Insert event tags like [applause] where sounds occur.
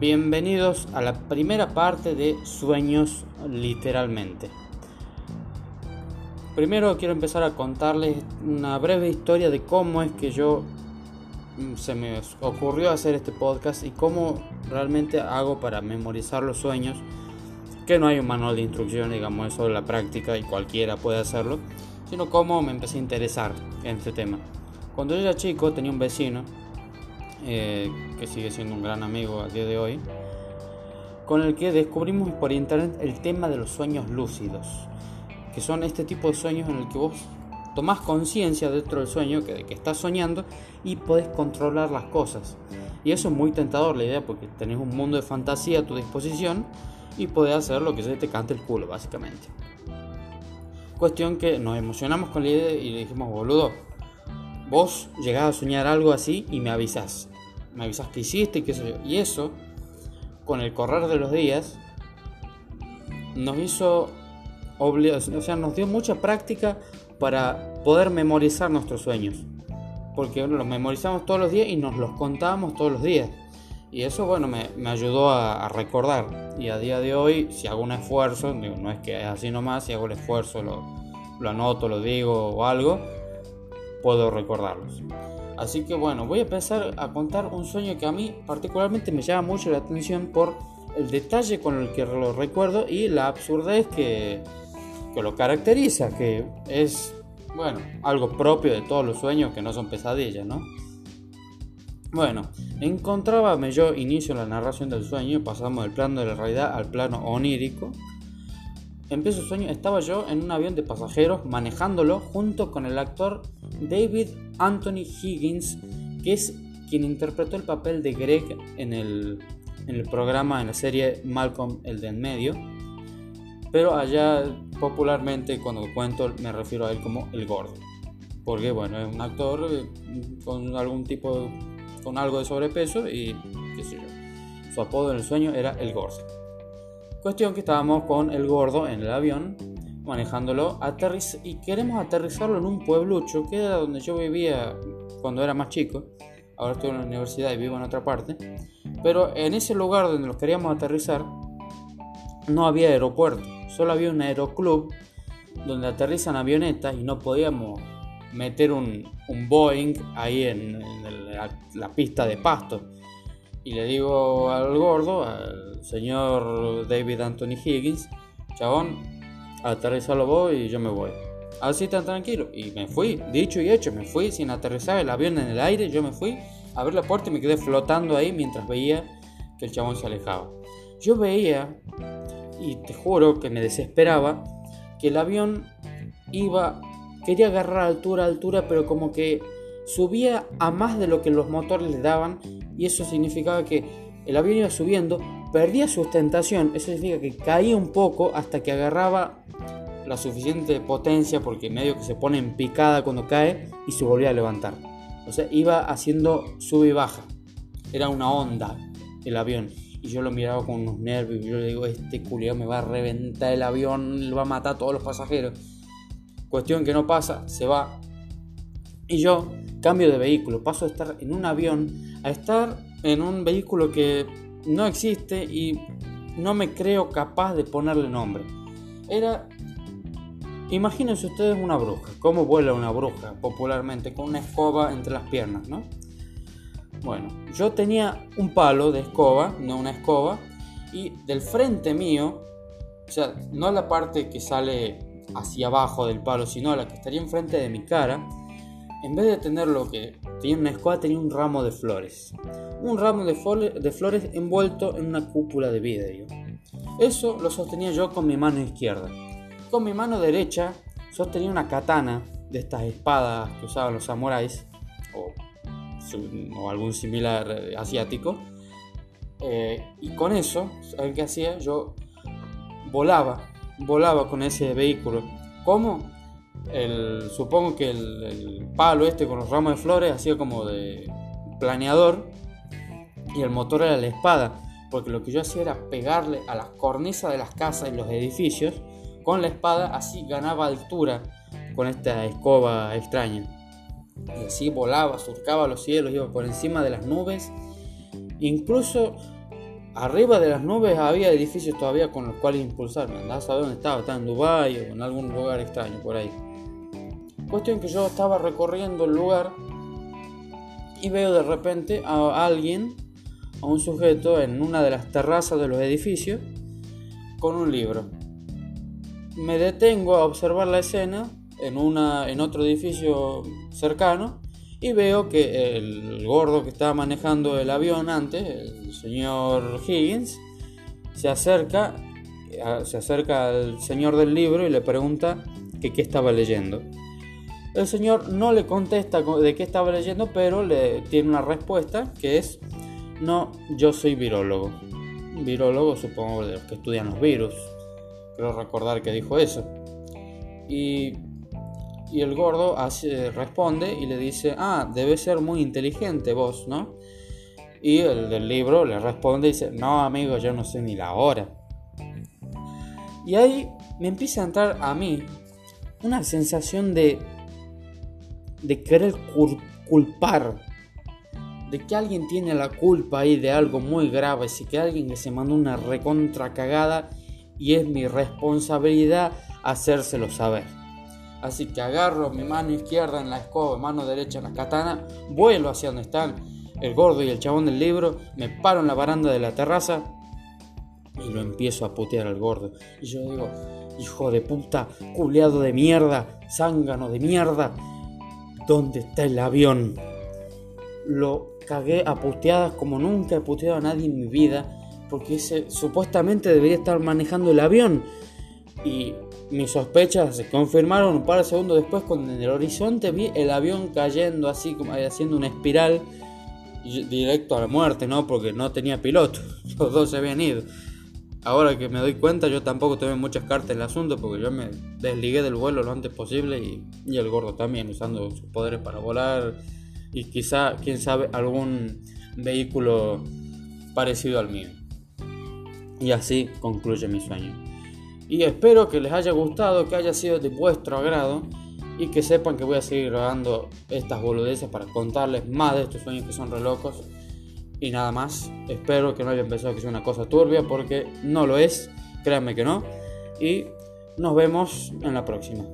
bienvenidos a la primera parte de Sueños literalmente. Primero quiero empezar a contarles una breve historia de cómo es que yo mm, se me ocurrió hacer este podcast y cómo realmente hago para memorizar los sueños, que no hay un manual de instrucción, digamos, eso de la práctica y cualquiera puede hacerlo, sino cómo me empecé a interesar en este tema. Cuando yo era chico tenía un vecino eh, que sigue siendo un gran amigo a día de hoy, con el que descubrimos por internet el tema de los sueños lúcidos, que son este tipo de sueños en el que vos tomás conciencia dentro del sueño que, de que estás soñando y podés controlar las cosas. Y eso es muy tentador la idea porque tenés un mundo de fantasía a tu disposición y podés hacer lo que se te cante el culo, básicamente. Cuestión que nos emocionamos con la idea y le dijimos, boludo, vos llegás a soñar algo así y me avisás. Me avisás que hiciste y qué sé yo. Y eso, con el correr de los días, nos hizo, o sea, nos dio mucha práctica para poder memorizar nuestros sueños. Porque los memorizamos todos los días y nos los contábamos todos los días. Y eso, bueno, me, me ayudó a, recordar. Y a día de hoy, si hago un esfuerzo, no es que es así nomás, si hago el esfuerzo, lo, lo anoto, lo digo o algo, puedo recordarlos. Así que bueno, voy a empezar a contar un sueño que a mí particularmente me llama mucho la atención por el detalle con el que lo recuerdo y la absurdez que, que lo caracteriza, que es, bueno, algo propio de todos los sueños que no son pesadillas, ¿no? Bueno, encontrábame yo inicio la narración del sueño, pasamos del plano de la realidad al plano onírico, Empiezo el sueño, estaba yo en un avión de pasajeros manejándolo junto con el actor David Anthony Higgins, que es quien interpretó el papel de Greg en el, en el programa, en la serie Malcolm el de en medio. Pero allá popularmente cuando cuento me refiero a él como el gordo. Porque bueno, es un actor eh, con algún tipo, con algo de sobrepeso y qué sé yo. Su apodo en el sueño era el gordo. Cuestión que estábamos con el gordo en el avión, manejándolo, aterriz y queremos aterrizarlo en un pueblucho, que era donde yo vivía cuando era más chico. Ahora estoy en la universidad y vivo en otra parte. Pero en ese lugar donde lo queríamos aterrizar, no había aeropuerto, solo había un aeroclub donde aterrizan avionetas y no podíamos meter un, un Boeing ahí en, en la, la pista de pasto. Y le digo al gordo, al señor David Anthony Higgins, chabón, aterrizalo vos y yo me voy. Así tan tranquilo. Y me fui, dicho y hecho, me fui sin aterrizar el avión en el aire, yo me fui a abrir la puerta y me quedé flotando ahí mientras veía que el chabón se alejaba. Yo veía, y te juro que me desesperaba, que el avión iba, quería agarrar altura, altura, pero como que subía a más de lo que los motores le daban y eso significaba que el avión iba subiendo, perdía sustentación, eso significa que caía un poco hasta que agarraba la suficiente potencia porque medio que se pone en picada cuando cae y se volvía a levantar. O sea, iba haciendo sube y baja. Era una onda el avión. Y yo lo miraba con unos nervios y yo le digo, este culiao me va a reventar el avión, va a matar a todos los pasajeros. Cuestión que no pasa, se va. Y yo cambio de vehículo, paso de estar en un avión a estar en un vehículo que no existe y no me creo capaz de ponerle nombre. Era, imagínense ustedes una bruja, cómo vuela una bruja popularmente, con una escoba entre las piernas, ¿no? Bueno, yo tenía un palo de escoba, no una escoba, y del frente mío, o sea, no la parte que sale hacia abajo del palo, sino la que estaría enfrente de mi cara, en vez de tener lo que una escoba, tenía un ramo de flores. Un ramo de, flores envuelto en una cúpula de vidrio. Eso lo sostenía yo con mi mano izquierda. Con mi mano derecha sostenía una katana de estas espadas que usaban los samuráis o, o algún similar eh, asiático. Eh, y con eso, ¿saben qué hacía? Yo volaba, volaba con ese vehículo. ¿Cómo? El, supongo que el, palo este con los ramos de flores hacía como de planeador y el motor era la espada, porque lo que yo hacía era pegarle a las cornisas de las casas y los edificios con la espada, así ganaba altura con esta escoba extraña. Y así volaba, surcaba los cielos, iba por encima de las nubes. Incluso arriba de las nubes había edificios todavía con los cuales impulsarme. Andaba a saber dónde estaba, estaba en Dubai o en algún lugar extraño por ahí. Cuestión que yo estaba recorriendo el lugar y veo de repente a alguien, a un sujeto en una de las terrazas de los edificios con un libro. Me detengo a observar la escena en, una, en otro edificio cercano y veo que el gordo que estaba manejando el avión antes, el señor Higgins, se acerca, se acerca al señor del libro y le pregunta que qué estaba leyendo. El señor no le contesta de qué estaba leyendo, pero le tiene una respuesta que es, no, yo soy virólogo. Virólogo supongo de los que estudian los virus. Quiero recordar que dijo eso. Y y el gordo responde y le dice, ah, debe ser muy inteligente vos, ¿no? Y el del libro le responde y dice, no, amigo, yo no sé ni la hora. Y ahí me empieza a entrar a mí una sensación de, de querer culpar, de que alguien tiene la culpa ahí de algo muy grave, si que alguien que se mandó una recontra cagada y es mi responsabilidad hacérselo saber. Así que agarro mi mano izquierda en la escoba, mano derecha en la katana, vuelo hacia donde están el gordo y el chabón del libro, me paro en la baranda de la terraza y lo empiezo a putear al gordo. Y yo digo, hijo de puta, culeado de mierda, zángano de mierda, ¿dónde está el avión? Lo cagué a puteadas como nunca he puteado a nadie en mi vida, porque ese supuestamente debería estar manejando el avión. Y mis sospechas se confirmaron un par de segundos después cuando en el horizonte vi el avión cayendo así como haciendo una espiral directo a la muerte, ¿no? Porque no tenía piloto, [laughs] los dos se habían ido. Ahora que me doy cuenta, yo tampoco tuve muchas cartas en el asunto porque yo me desligué del vuelo lo antes posible y, y el gordo también usando sus poderes para volar y quizá, quién sabe, algún vehículo parecido al mío. Y así concluye mi sueño. Y espero que les haya gustado, que haya sido de vuestro agrado y que sepan que voy a seguir grabando estas boludeces para contarles más de estos sueños que son re locos. Y nada más, espero que no hayan pensado que sea una cosa turbia porque no lo es, créanme que no. Y nos vemos en la próxima.